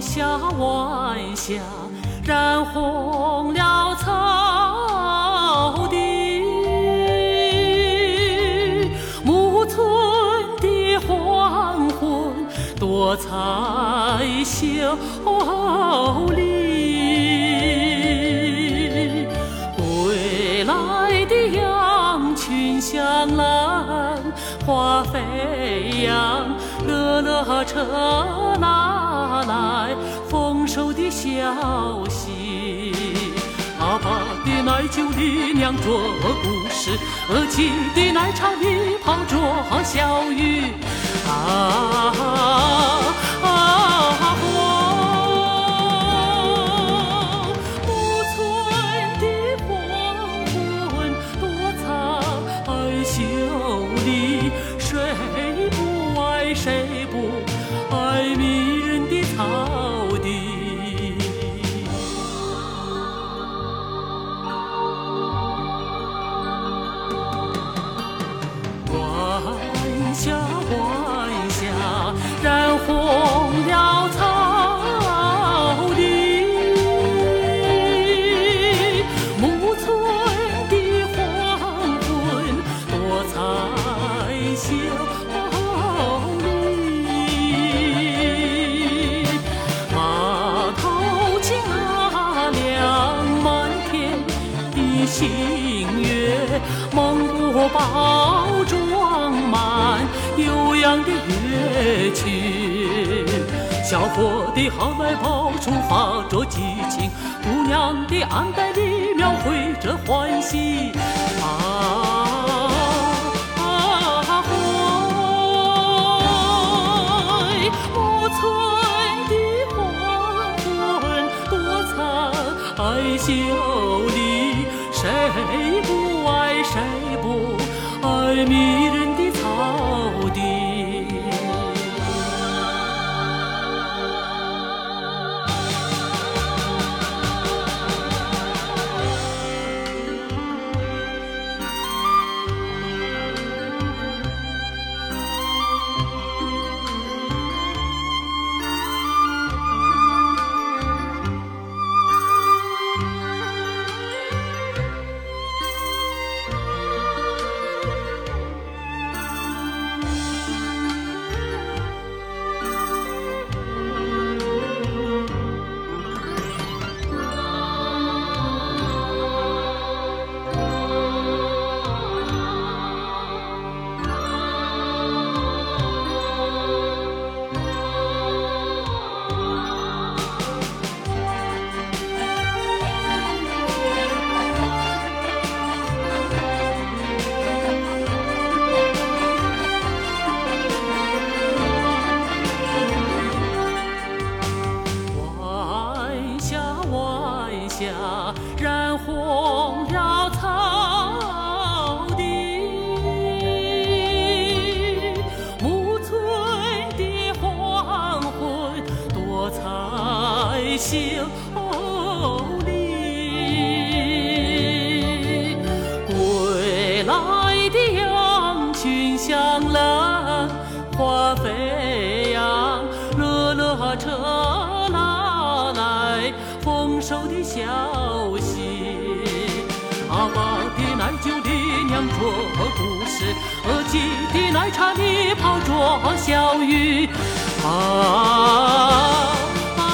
下晚霞，染红了草地。暮春的黄昏，多彩秀丽。归来的羊群响朗，花飞扬，乐乐车那消息。阿爸的奶酒里酿着故事，鹅鸡的奶茶里泡着小鱼。包装满悠扬的乐曲。小伙的好来宝抒发着激情，姑娘的安带里描绘着欢喜。啊啊嗨！暮春的黄昏多彩秀丽，谁不爱谁不爱你？霞，染红了草地。暮春的黄昏，多彩秀丰收的消息。阿爸的奶酒里酿着故事，鹅鸡的奶茶里泡着小鱼。啊啊